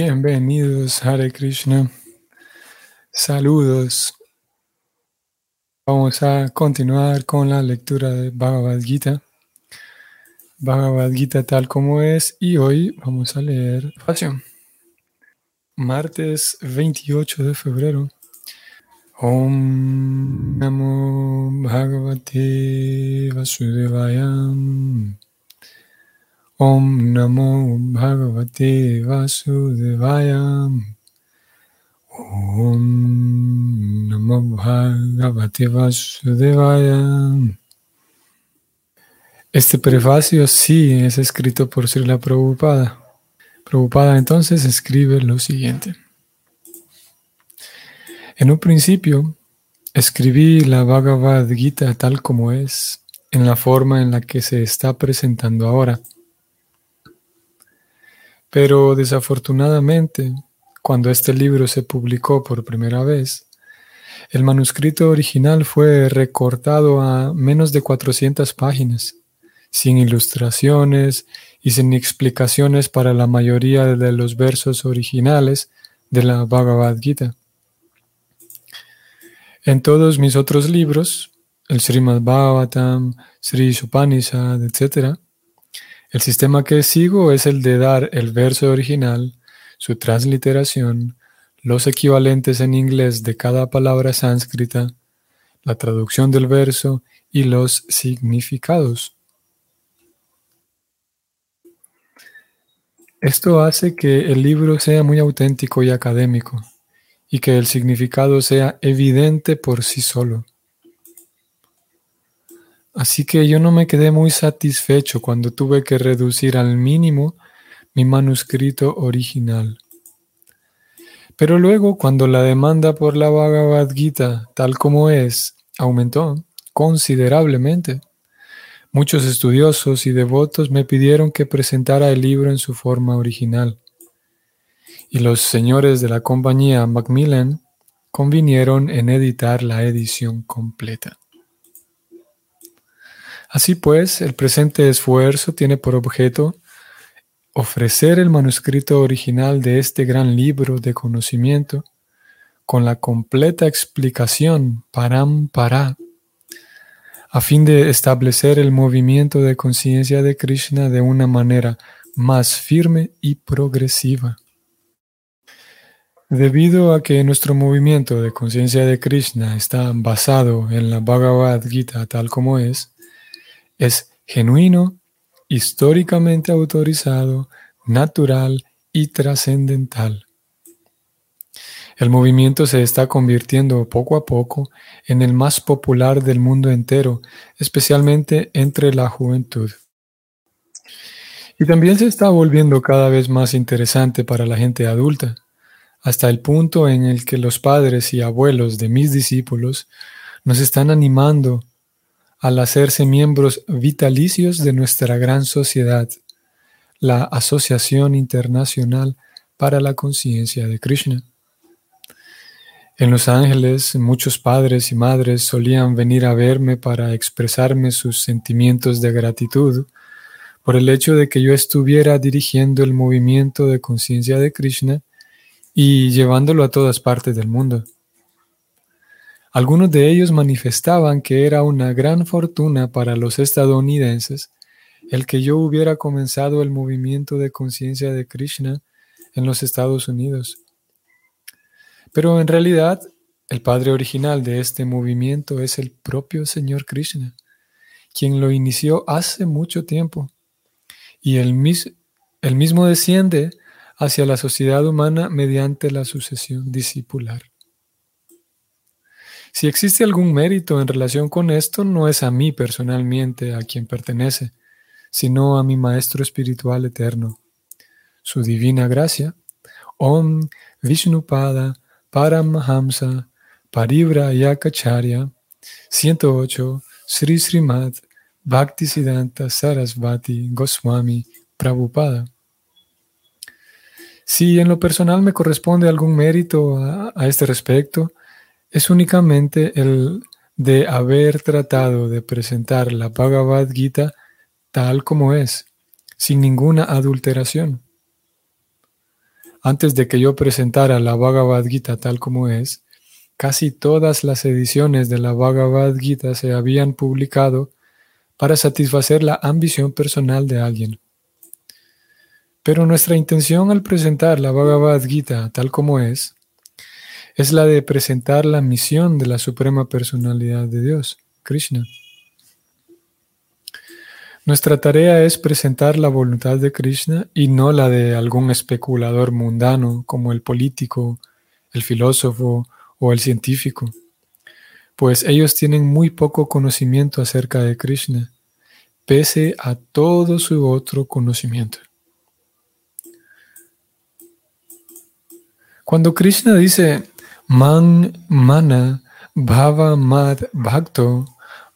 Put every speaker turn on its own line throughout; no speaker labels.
Bienvenidos, Hare Krishna. Saludos. Vamos a continuar con la lectura de Bhagavad Gita. Bhagavad Gita tal como es y hoy vamos a leer. Martes 28 de febrero. Om Namo Bhagavate Vasudevayam. Om Namo Bhagavate Vasudevaya. Om Namo Bhagavate Vasudevaya. Este prefacio sí es escrito por Srila Prabhupada. Prabhupada entonces escribe lo siguiente. En un principio, escribí la Bhagavad Gita tal como es, en la forma en la que se está presentando ahora pero desafortunadamente, cuando este libro se publicó por primera vez, el manuscrito original fue recortado a menos de 400 páginas, sin ilustraciones y sin explicaciones para la mayoría de los versos originales de la Bhagavad Gita. En todos mis otros libros, el Srimad Bhagavatam, Sri Upanishad, etc., el sistema que sigo es el de dar el verso original, su transliteración, los equivalentes en inglés de cada palabra sánscrita, la traducción del verso y los significados. Esto hace que el libro sea muy auténtico y académico y que el significado sea evidente por sí solo. Así que yo no me quedé muy satisfecho cuando tuve que reducir al mínimo mi manuscrito original. Pero luego, cuando la demanda por la Bhagavad Gita, tal como es, aumentó considerablemente, muchos estudiosos y devotos me pidieron que presentara el libro en su forma original. Y los señores de la compañía Macmillan convinieron en editar la edición completa. Así pues, el presente esfuerzo tiene por objeto ofrecer el manuscrito original de este gran libro de conocimiento con la completa explicación param para a fin de establecer el movimiento de conciencia de Krishna de una manera más firme y progresiva. Debido a que nuestro movimiento de conciencia de Krishna está basado en la Bhagavad Gita tal como es, es genuino, históricamente autorizado, natural y trascendental. El movimiento se está convirtiendo poco a poco en el más popular del mundo entero, especialmente entre la juventud. Y también se está volviendo cada vez más interesante para la gente adulta, hasta el punto en el que los padres y abuelos de mis discípulos nos están animando al hacerse miembros vitalicios de nuestra gran sociedad, la Asociación Internacional para la Conciencia de Krishna. En Los Ángeles, muchos padres y madres solían venir a verme para expresarme sus sentimientos de gratitud por el hecho de que yo estuviera dirigiendo el movimiento de conciencia de Krishna y llevándolo a todas partes del mundo. Algunos de ellos manifestaban que era una gran fortuna para los estadounidenses el que yo hubiera comenzado el movimiento de conciencia de Krishna en los Estados Unidos. Pero en realidad, el padre original de este movimiento es el propio Señor Krishna, quien lo inició hace mucho tiempo. Y él, el mismo desciende hacia la sociedad humana mediante la sucesión discipular. Si existe algún mérito en relación con esto, no es a mí personalmente a quien pertenece, sino a mi Maestro Espiritual Eterno. Su divina gracia, Om Vishnupada Paramahamsa Paribra Yakacharya 108 Sri Srimad Bhaktisiddhanta Sarasvati Goswami Prabhupada. Si en lo personal me corresponde algún mérito a este respecto, es únicamente el de haber tratado de presentar la Bhagavad Gita tal como es, sin ninguna adulteración. Antes de que yo presentara la Bhagavad Gita tal como es, casi todas las ediciones de la Bhagavad Gita se habían publicado para satisfacer la ambición personal de alguien. Pero nuestra intención al presentar la Bhagavad Gita tal como es, es la de presentar la misión de la Suprema Personalidad de Dios, Krishna. Nuestra tarea es presentar la voluntad de Krishna y no la de algún especulador mundano como el político, el filósofo o el científico, pues ellos tienen muy poco conocimiento acerca de Krishna, pese a todo su otro conocimiento. Cuando Krishna dice Man Mana Bhava Mad Bhakto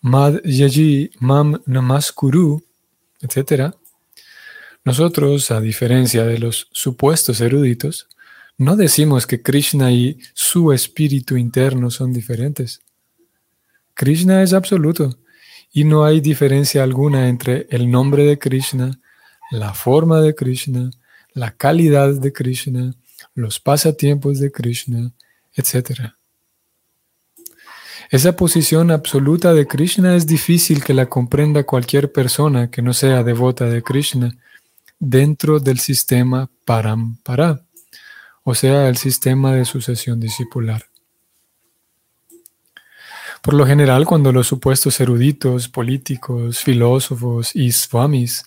Mad Yaji Mam Namaskuru, etc., nosotros, a diferencia de los supuestos eruditos, no decimos que Krishna y su espíritu interno son diferentes. Krishna es absoluto y no hay diferencia alguna entre el nombre de Krishna, la forma de Krishna, la calidad de Krishna, los pasatiempos de Krishna, etc. Esa posición absoluta de Krishna es difícil que la comprenda cualquier persona que no sea devota de Krishna dentro del sistema Parampara, o sea, el sistema de sucesión discipular. Por lo general, cuando los supuestos eruditos, políticos, filósofos y swamis,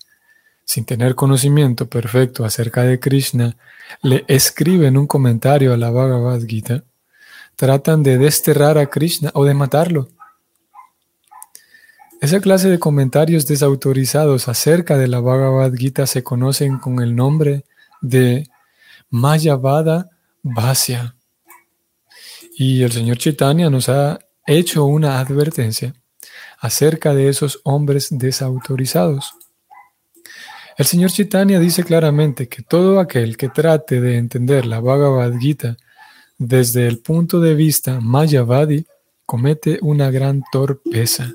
sin tener conocimiento perfecto acerca de Krishna, le escriben un comentario a la Bhagavad Gita, tratan de desterrar a Krishna o de matarlo. Esa clase de comentarios desautorizados acerca de la Bhagavad Gita se conocen con el nombre de Mayavada Bhasya. Y el señor Chaitanya nos ha hecho una advertencia acerca de esos hombres desautorizados. El señor Chaitanya dice claramente que todo aquel que trate de entender la Bhagavad Gita desde el punto de vista Mayavadi, comete una gran torpeza.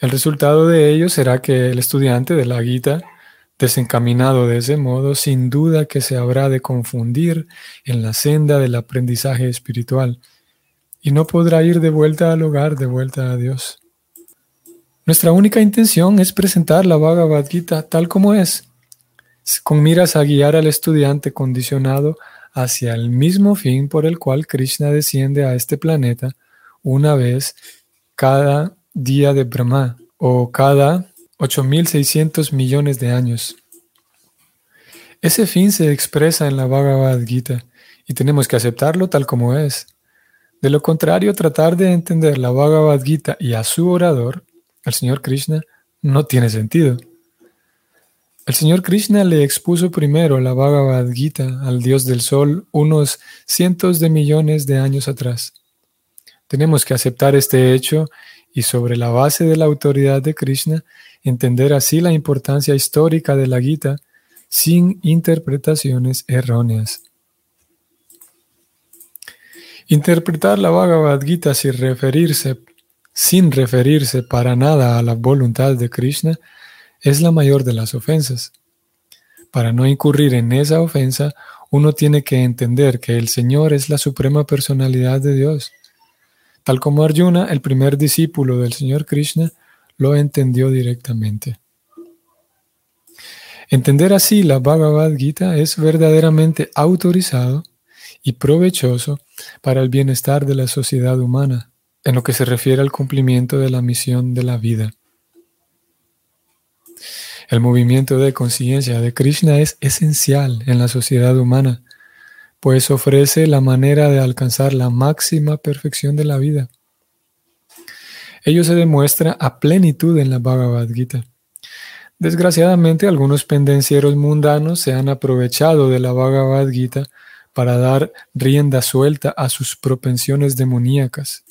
El resultado de ello será que el estudiante de la Gita, desencaminado de ese modo, sin duda que se habrá de confundir en la senda del aprendizaje espiritual y no podrá ir de vuelta al hogar, de vuelta a Dios. Nuestra única intención es presentar la Bhagavad Gita tal como es, con miras a guiar al estudiante condicionado hacia el mismo fin por el cual Krishna desciende a este planeta una vez cada día de Brahma o cada 8.600 millones de años. Ese fin se expresa en la Bhagavad Gita y tenemos que aceptarlo tal como es. De lo contrario, tratar de entender la Bhagavad Gita y a su orador, el Señor Krishna, no tiene sentido. El señor Krishna le expuso primero la Bhagavad Gita al dios del sol unos cientos de millones de años atrás. Tenemos que aceptar este hecho y sobre la base de la autoridad de Krishna entender así la importancia histórica de la Gita sin interpretaciones erróneas. Interpretar la Bhagavad Gita sin referirse, sin referirse para nada a la voluntad de Krishna es la mayor de las ofensas. Para no incurrir en esa ofensa, uno tiene que entender que el Señor es la suprema personalidad de Dios. Tal como Arjuna, el primer discípulo del Señor Krishna, lo entendió directamente. Entender así la Bhagavad Gita es verdaderamente autorizado y provechoso para el bienestar de la sociedad humana, en lo que se refiere al cumplimiento de la misión de la vida. El movimiento de conciencia de Krishna es esencial en la sociedad humana, pues ofrece la manera de alcanzar la máxima perfección de la vida. Ello se demuestra a plenitud en la Bhagavad Gita. Desgraciadamente, algunos pendencieros mundanos se han aprovechado de la Bhagavad Gita para dar rienda suelta a sus propensiones demoníacas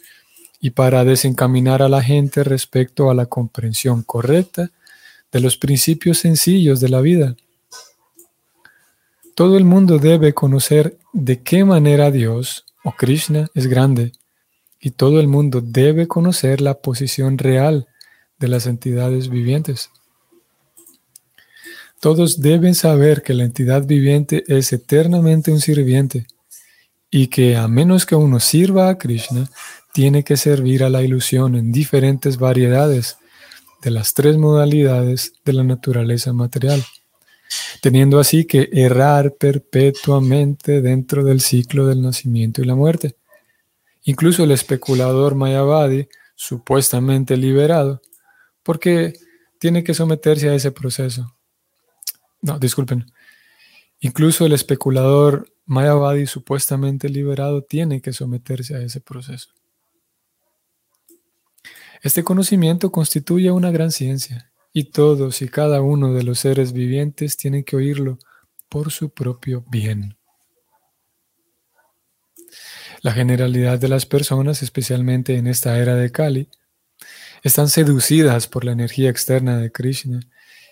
y para desencaminar a la gente respecto a la comprensión correcta de los principios sencillos de la vida. Todo el mundo debe conocer de qué manera Dios o Krishna es grande y todo el mundo debe conocer la posición real de las entidades vivientes. Todos deben saber que la entidad viviente es eternamente un sirviente y que a menos que uno sirva a Krishna, tiene que servir a la ilusión en diferentes variedades de las tres modalidades de la naturaleza material, teniendo así que errar perpetuamente dentro del ciclo del nacimiento y la muerte. Incluso el especulador Mayavadi, supuestamente liberado, porque tiene que someterse a ese proceso. No, disculpen. Incluso el especulador Mayavadi supuestamente liberado tiene que someterse a ese proceso. Este conocimiento constituye una gran ciencia y todos y cada uno de los seres vivientes tienen que oírlo por su propio bien. La generalidad de las personas, especialmente en esta era de Kali, están seducidas por la energía externa de Krishna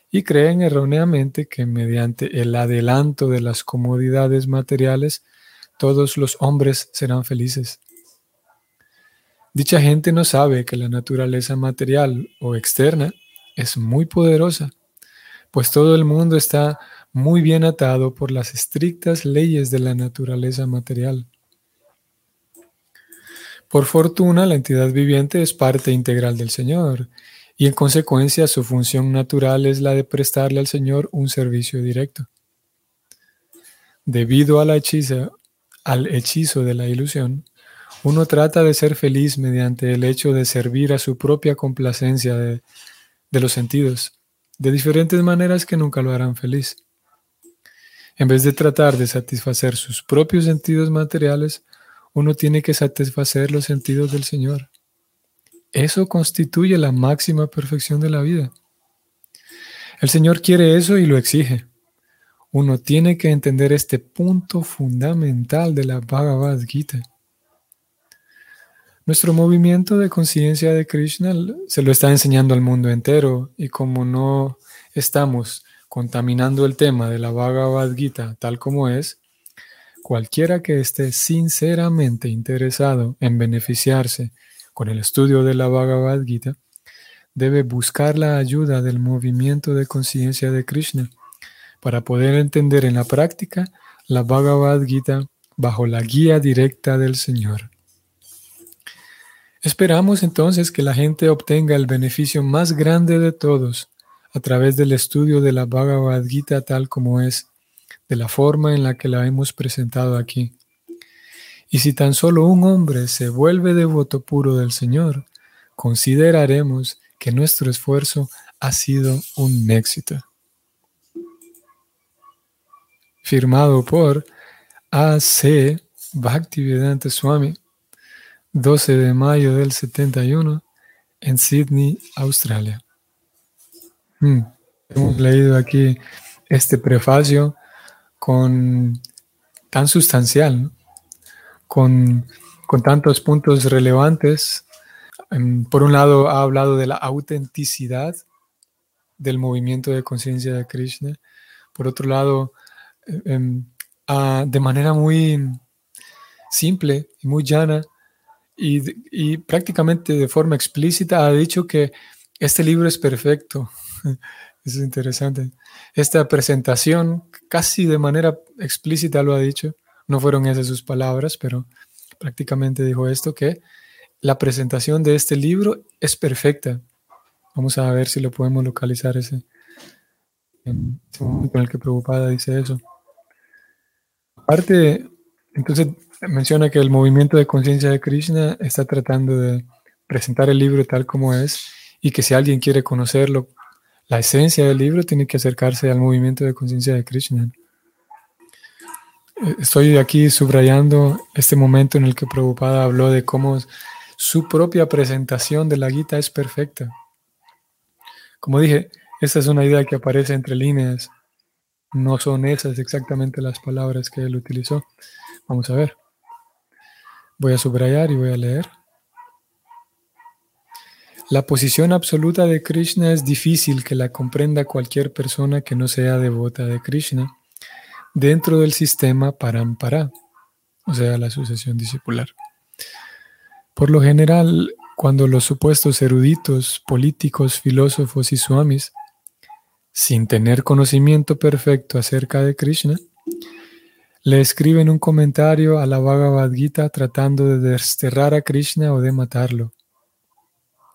y creen erróneamente que mediante el adelanto de las comodidades materiales todos los hombres serán felices. Dicha gente no sabe que la naturaleza material o externa es muy poderosa, pues todo el mundo está muy bien atado por las estrictas leyes de la naturaleza material. Por fortuna, la entidad viviente es parte integral del Señor y en consecuencia su función natural es la de prestarle al Señor un servicio directo. Debido al hechizo de la ilusión, uno trata de ser feliz mediante el hecho de servir a su propia complacencia de, los sentidos, de diferentes maneras que nunca lo harán feliz. En vez de tratar de satisfacer sus propios sentidos materiales, uno tiene que satisfacer los sentidos del Señor. Eso constituye la máxima perfección de la vida. El Señor quiere eso y lo exige. Uno tiene que entender este punto fundamental de la Bhagavad Gita. Nuestro movimiento de conciencia de Krishna se lo está enseñando al mundo entero y como no estamos contaminando el tema de la Bhagavad Gita tal como es, cualquiera que esté sinceramente interesado en beneficiarse con el estudio de la Bhagavad Gita debe buscar la ayuda del movimiento de conciencia de Krishna para poder entender en la práctica la Bhagavad Gita bajo la guía directa del Señor. Esperamos entonces que la gente obtenga el beneficio más grande de todos a través del estudio de la Bhagavad Gita tal como es, de la forma en la que la hemos presentado aquí. Y si tan solo un hombre se vuelve devoto puro del Señor, consideraremos que nuestro esfuerzo ha sido un éxito. Firmado por A.C. Bhaktivedanta Swami 12 de mayo del 71 en Sydney, Australia. Hmm. Hemos leído aquí este prefacio con tan sustancial, con, con tantos puntos relevantes. Em, por un lado, ha hablado de la autenticidad del movimiento de conciencia de Krishna. Por otro lado, em, de manera muy simple y muy llana, y, prácticamente de forma explícita ha dicho que este libro es perfecto. es interesante. Esta presentación casi de manera explícita lo ha dicho. No fueron esas sus palabras, pero prácticamente dijo esto, que la presentación de este libro es perfecta. Vamos a ver si lo podemos localizar ese, ese momento en el que Preocupada dice eso. Aparte, entonces menciona que el movimiento de conciencia de Krishna está tratando de presentar el libro tal como es y que si alguien quiere conocerlo, la esencia del libro tiene que acercarse al movimiento de conciencia de Krishna. Eh, estoy aquí subrayando este momento en el que Prabhupada habló de cómo su propia presentación de la Gita es perfecta. Como dije, esta es una idea que aparece entre líneas. No son esas exactamente las palabras que él utilizó. Vamos a ver. Voy a subrayar y voy a leer. La posición absoluta de Krishna es difícil que la comprenda cualquier persona que no sea devota de Krishna dentro del sistema Parampara, o sea, la sucesión discipular. Por lo general, cuando los supuestos eruditos, políticos, filósofos y swamis sin tener conocimiento perfecto acerca de Krishna, le escriben un comentario a la Bhagavad Gita tratando de desterrar a Krishna o de matarlo.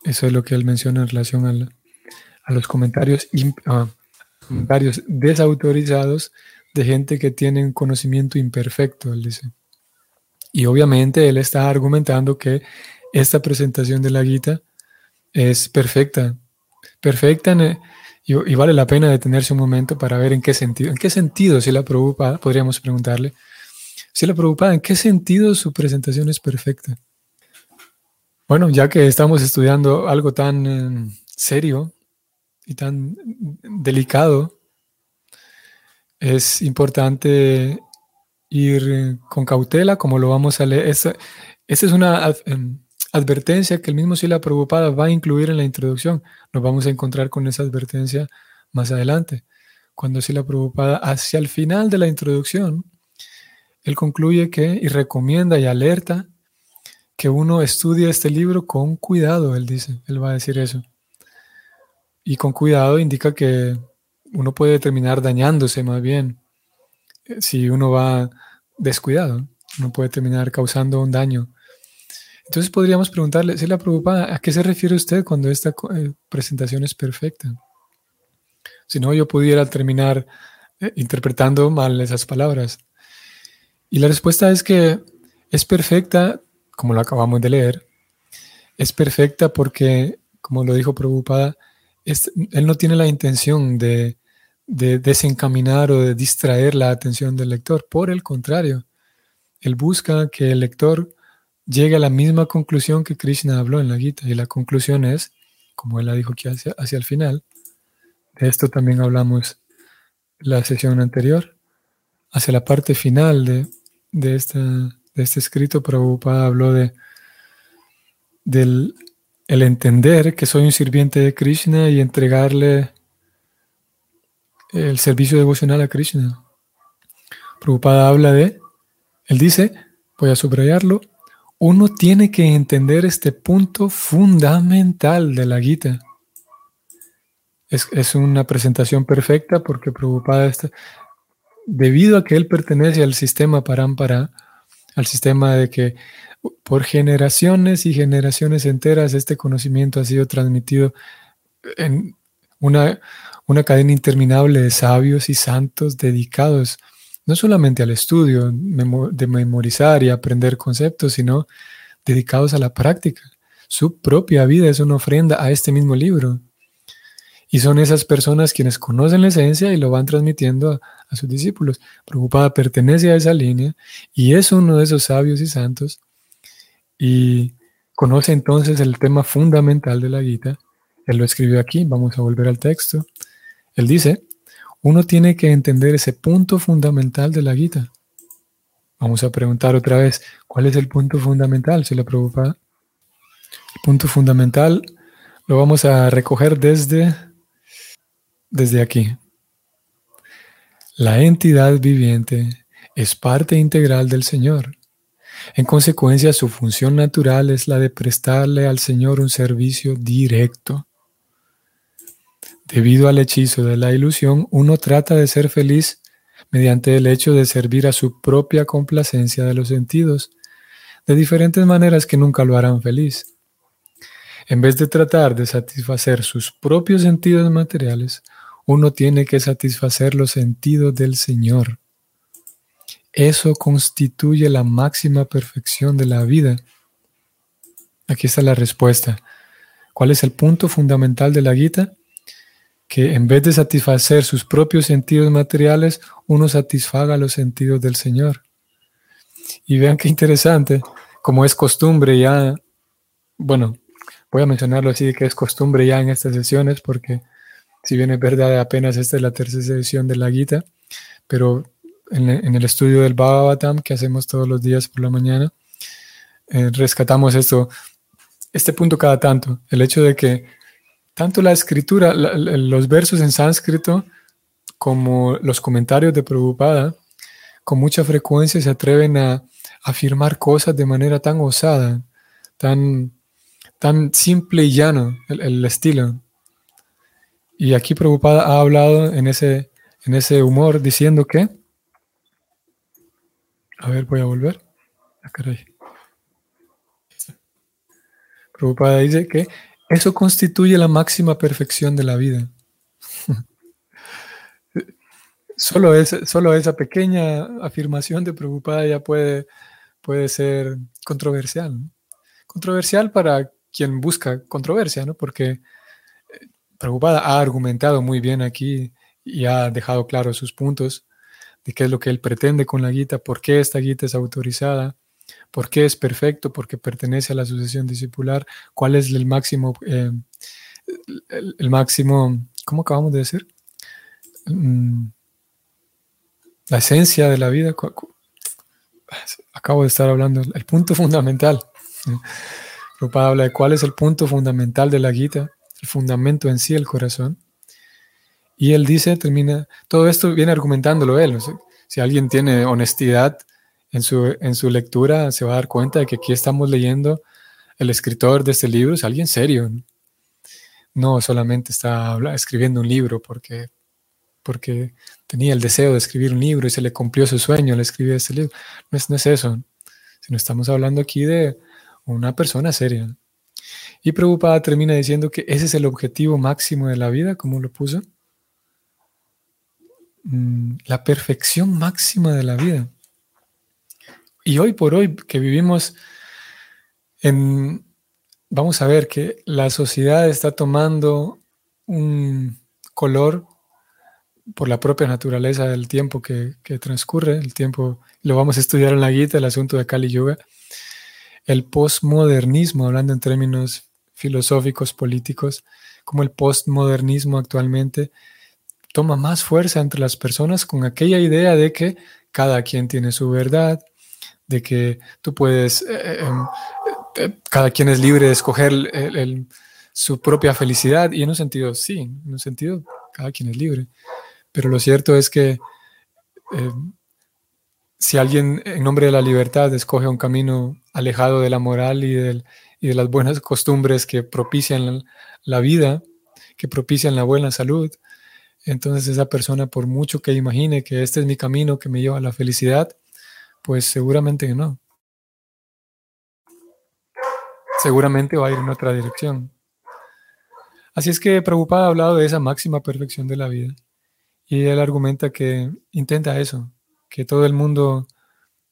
Eso es lo que él menciona en relación a, los comentarios, comentarios desautorizados de gente que tiene un conocimiento imperfecto, él dice. Y obviamente él está argumentando que esta presentación de la Gita es perfecta, perfecta y, vale la pena detenerse un momento para ver en qué sentido, en qué sentido si la preocupa, podríamos preguntarle, si la preocupada, en qué sentido su presentación es perfecta. Bueno, ya que estamos estudiando algo tan eh, serio y tan delicado, es importante ir con cautela, como lo vamos a leer. Esta, es una em, advertencia que el mismo Sila Prabhupada va a incluir en la introducción. Nos vamos a encontrar con esa advertencia más adelante. Cuando Sila Prabhupada, hacia el final de la introducción, él concluye que y recomienda y alerta que uno estudie este libro con cuidado, él dice, él va a decir eso. Y con cuidado indica que uno puede terminar dañándose más bien eh, si uno va descuidado, uno puede terminar causando un daño. Entonces podríamos preguntarle, si la preocupa, ¿a qué se refiere usted cuando esta eh, presentación es perfecta? Si no, yo pudiera terminar eh, interpretando mal esas palabras. Y la respuesta es que es perfecta como lo acabamos de leer, es perfecta porque, como lo dijo Prabhupada, él no tiene la intención de, desencaminar o de distraer la atención del lector. Por el contrario, él busca que el lector llegue a la misma conclusión que Krishna habló en la Gita. Y la conclusión es, como él la dijo aquí hacia, hacia el final, de esto también hablamos la sesión anterior, hacia la parte final de, de esta de este escrito, Prabhupada habló de del el entender que soy un sirviente de Krishna y entregarle el servicio devocional a Krishna. Prabhupada habla de, él dice, voy a subrayarlo, uno tiene que entender este punto fundamental de la Gita. Es, es una presentación perfecta porque Prabhupada está, debido a que él pertenece al sistema Parampara, al sistema de que por generaciones y generaciones enteras este conocimiento ha sido transmitido en una, una cadena interminable de sabios y santos dedicados no solamente al estudio de memorizar y aprender conceptos, sino dedicados a la práctica. Su propia vida es una ofrenda a este mismo libro. Y son esas personas quienes conocen la esencia y lo van transmitiendo a, sus discípulos. Preocupada pertenece a esa línea y es uno de esos sabios y santos y conoce entonces el tema fundamental de la Gita. Él lo escribió aquí, vamos a volver al texto. Él dice, uno tiene que entender ese punto fundamental de la Gita. Vamos a preguntar otra vez, ¿cuál es el punto fundamental? Si la preocupa. El punto fundamental lo vamos a recoger desde desde aquí. La entidad viviente es parte integral del Señor. En consecuencia, su función natural es la de prestarle al Señor un servicio directo. Debido al hechizo de la ilusión, uno trata de ser feliz mediante el hecho de servir a su propia complacencia de los sentidos, de diferentes maneras que nunca lo harán feliz. En vez de tratar de satisfacer sus propios sentidos materiales, uno tiene que satisfacer los sentidos del Señor. Eso constituye la máxima perfección de la vida. Aquí está la respuesta. ¿Cuál es el punto fundamental de la Gita? Que en vez de satisfacer sus propios sentidos materiales, uno satisfaga los sentidos del Señor. Y vean qué interesante, como es costumbre ya, bueno, voy a mencionarlo así, que es costumbre ya en estas sesiones, porque si bien es verdad, apenas esta es la tercera edición de la Gita, pero en, el estudio del Bhagavatam que hacemos todos los días por la mañana, eh, rescatamos esto, este punto cada tanto, el hecho de que tanto la escritura, los versos en sánscrito, como los comentarios de Prabhupada, con mucha frecuencia se atreven a afirmar cosas de manera tan osada, tan, tan simple y llano, el estilo. Y aquí Prabhupada ha hablado en ese, en ese humor diciendo que, a ver, voy a volver. Ah, Prabhupada dice que eso constituye la máxima perfección de la vida. solo, solo esa pequeña afirmación de Prabhupada ya puede, puede ser controversial. Controversial para quien busca controversia, ¿no? Porque eh, Prabhupada ha argumentado muy bien aquí y ha dejado claro sus puntos de qué es lo que él pretende con la guita, por qué esta guita es autorizada, por qué es perfecto, porque pertenece a la sucesión discipular, cuál es el máximo, eh, el, máximo, ¿cómo acabamos de decir? Mm, la esencia de la vida. Acabo de estar hablando, el punto fundamental. Prabhupada habla de cuál es el punto fundamental de la Gita, el fundamento en sí, el corazón. Y él dice, termina, todo esto viene argumentándolo él. Si alguien tiene honestidad en su, en su lectura, se va a dar cuenta de que aquí estamos leyendo el escritor de este libro, es alguien serio. No solamente está escribiendo un libro porque, porque tenía el deseo de escribir un libro y se le cumplió su sueño al escribir este libro. No es, no es eso, sino estamos hablando aquí de una persona seria. Y Prabhupada termina diciendo que ese es el objetivo máximo de la vida, como lo puso. Mm, la perfección máxima de la vida. Y hoy por hoy que vivimos en, vamos a ver que la sociedad está tomando un color por la propia naturaleza del tiempo que, transcurre, el tiempo, lo vamos a estudiar en la guita, el asunto de Kali Yuga. El postmodernismo, hablando en términos filosóficos, políticos, como el postmodernismo actualmente toma más fuerza entre las personas con aquella idea de que cada quien tiene su verdad, de que tú puedes, eh, eh, em, eh, cada quien es libre de escoger su propia felicidad, y en un sentido, sí, en un sentido, cada quien es libre, pero lo cierto es que si alguien en nombre de la libertad escoge un camino alejado de la moral y, de las buenas costumbres que propician la, vida, que propician la buena salud, entonces esa persona, por mucho que imagine que este es mi camino que me lleva a la felicidad, pues seguramente no. Seguramente va a ir en otra dirección. Así es que Prabhupada ha hablado de esa máxima perfección de la vida. Y él argumenta que intenta eso, que todo el mundo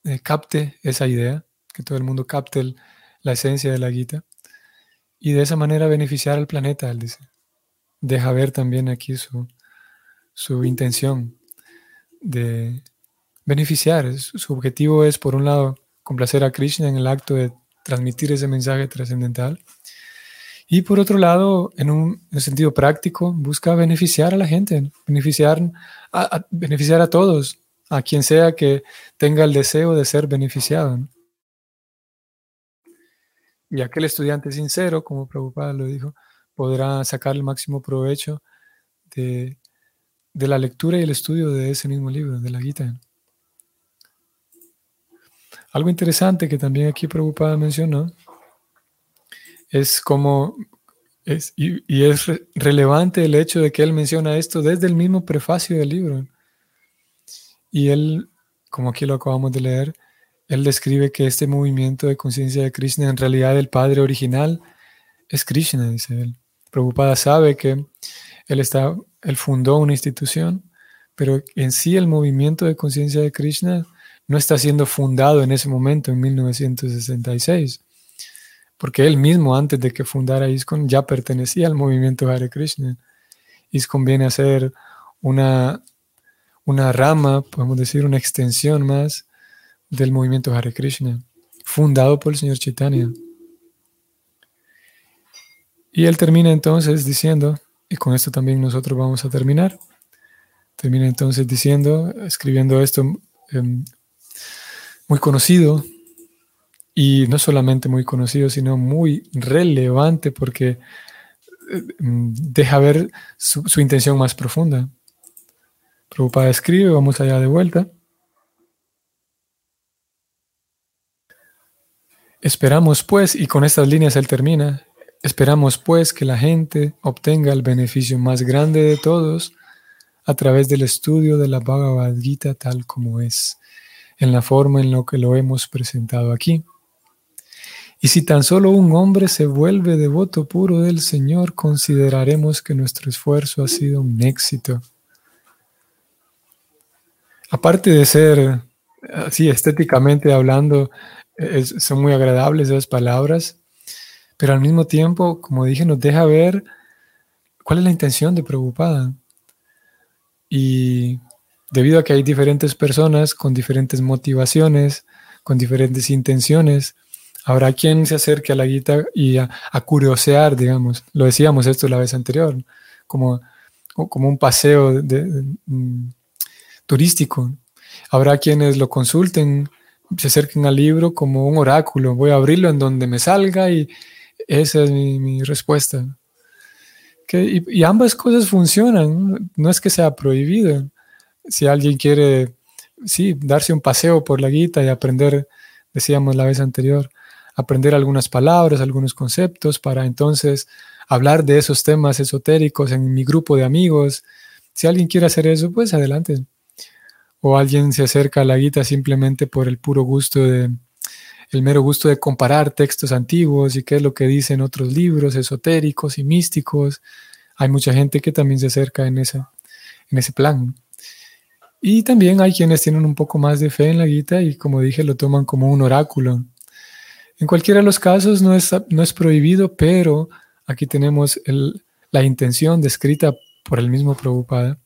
eh, capte esa idea, que todo el mundo capte la esencia de la guita y de esa manera beneficiar al planeta, él dice. Deja ver también aquí su, su intención de beneficiar. Su objetivo es, por un lado, complacer a Krishna en el acto de transmitir ese mensaje trascendental. Y por otro lado, en un, sentido práctico, busca beneficiar a la gente, beneficiar beneficiar a todos, a quien sea que tenga el deseo de ser beneficiado. Y aquel estudiante sincero, como Prabhupada lo dijo, podrá sacar el máximo provecho de, la lectura y el estudio de ese mismo libro, de la Gita. Algo interesante que también aquí Prabhupada mencionó es como, es, y, y, es relevante el hecho de que él menciona esto desde el mismo prefacio del libro. Y él, como aquí lo acabamos de leer, él describe que este movimiento de conciencia de Krishna, en realidad el padre original es Krishna, dice él. Prabhupada sabe que él, está, él fundó una institución, pero en sí el movimiento de conciencia de Krishna no está siendo fundado en ese momento, en 1966, porque él mismo, antes de que fundara ISKCON, ya pertenecía al movimiento Hare Krishna. ISKCON viene a ser una una rama, podemos decir, una extensión más del movimiento Hare Krishna, fundado por el señor Chaitanya. Y él termina entonces diciendo, y con esto también nosotros vamos a terminar, termina entonces diciendo, escribiendo esto em, muy conocido, y no solamente muy conocido, sino muy relevante porque eh, em, deja ver su intención más profunda. Prabhupada escribe, vamos allá de vuelta. Esperamos pues, y con estas líneas él termina, Esperamos pues que la gente obtenga el beneficio más grande de todos a través del estudio de la Bhagavad Gita tal como es, en la forma en la que lo hemos presentado aquí. Y si tan solo un hombre se vuelve devoto puro del Señor, consideraremos que nuestro esfuerzo ha sido un éxito. Aparte de ser así estéticamente hablando, son muy agradables esas palabras, pero al mismo tiempo, como dije, nos deja ver cuál es la intención de Preocupada. Y debido a que hay diferentes personas con diferentes motivaciones, con diferentes intenciones, habrá quien se acerque a la guita y a, curiosear, digamos. Lo decíamos esto la vez anterior, como, como un paseo mm, turístico. Habrá quienes lo consulten, se acerquen al libro como un oráculo. Voy a abrirlo en donde me salga y esa es mi, respuesta. y, ambas cosas funcionan, no es que sea prohibido. Si alguien quiere, sí, darse un paseo por la guita y aprender, decíamos la vez anterior, aprender algunas palabras, algunos conceptos para entonces hablar de esos temas esotéricos en mi grupo de amigos. Si alguien quiere hacer eso, pues adelante. O alguien se acerca a la guita simplemente por el puro gusto de, el mero gusto de comparar textos antiguos y qué es lo que dicen otros libros esotéricos y místicos. Hay mucha gente que también se acerca en, en ese plan. Y también hay quienes tienen un poco más de fe en la guita y como dije lo toman como un oráculo. En cualquiera de los casos no es, no es prohibido, pero aquí tenemos la intención descrita por el mismo Prabhupada,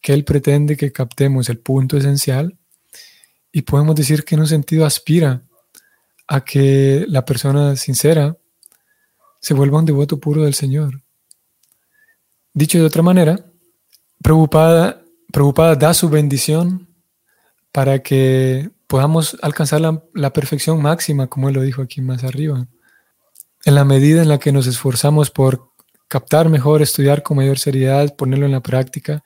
que él pretende que captemos el punto esencial y podemos decir que en un sentido aspira a que la persona sincera se vuelva un devoto puro del Señor. Dicho de otra manera, preocupada, preocupada da su bendición para que podamos alcanzar la, la, perfección máxima, como él lo dijo aquí más arriba. En la medida en la que nos esforzamos por captar mejor, estudiar con mayor seriedad, ponerlo en la práctica,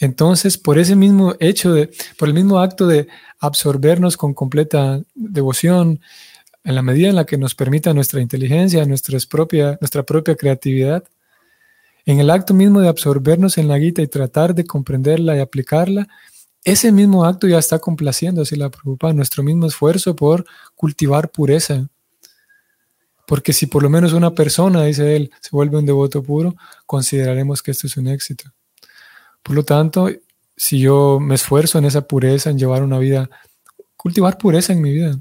entonces por ese mismo hecho de, por el mismo acto de absorbernos con completa devoción, en la medida en la que nos permita nuestra inteligencia, nuestra propia, nuestra propia creatividad, en el acto mismo de absorbernos en la guita y tratar de comprenderla y aplicarla, ese mismo acto ya está complaciendo, si la preocupa, nuestro mismo esfuerzo por cultivar pureza. Porque si por lo menos una persona, dice él, se vuelve un devoto puro, consideraremos que esto es un éxito. Por lo tanto, si yo me esfuerzo en esa pureza, en llevar una vida, cultivar pureza en mi vida,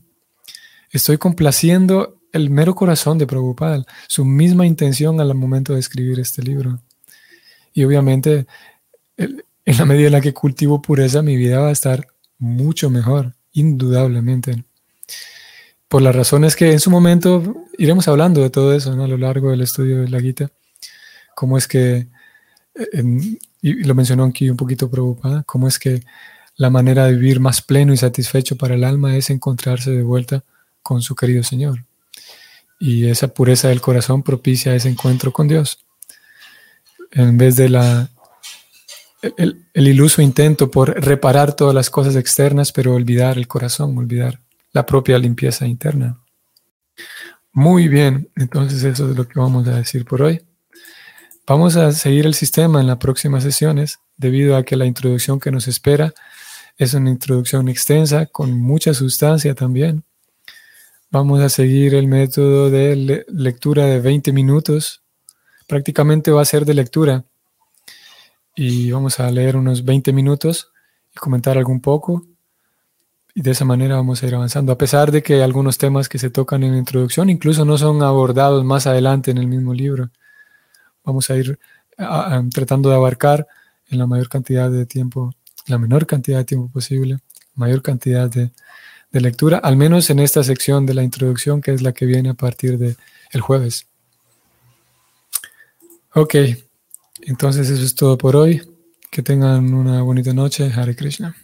estoy complaciendo el mero corazón de Prabhupada, su misma intención al momento de escribir este libro. Y obviamente, en la medida en la que cultivo pureza, mi vida va a estar mucho mejor, indudablemente. Por las razones que en su momento iremos hablando de todo eso a lo largo del estudio de la Gita, cómo es que y lo mencionó aquí un poquito preocupada, cómo es que la manera de vivir más pleno y satisfecho para el alma es encontrarse de vuelta con su querido Señor. Y esa pureza del corazón propicia ese encuentro con Dios. En vez de la, el, iluso intento por reparar todas las cosas externas, pero olvidar el corazón, olvidar la propia limpieza interna. Muy bien, entonces eso es lo que vamos a decir por hoy. Vamos a seguir el sistema en las próximas sesiones debido a que la introducción que nos espera es una introducción extensa con mucha sustancia también. Vamos a seguir el método de lectura de 20 minutos. Prácticamente va a ser de lectura. Y vamos a leer unos 20 minutos y comentar algún poco. Y de esa manera vamos a ir avanzando. A pesar de que algunos temas que se tocan en la introducción incluso no son abordados más adelante en el mismo libro vamos a ir tratando de abarcar en la mayor cantidad de tiempo, la menor cantidad de tiempo posible, mayor cantidad de, lectura, al menos en esta sección de la introducción, que es la que viene a partir del el jueves. Ok, entonces eso es todo por hoy. Que tengan una bonita noche. Hare Krishna.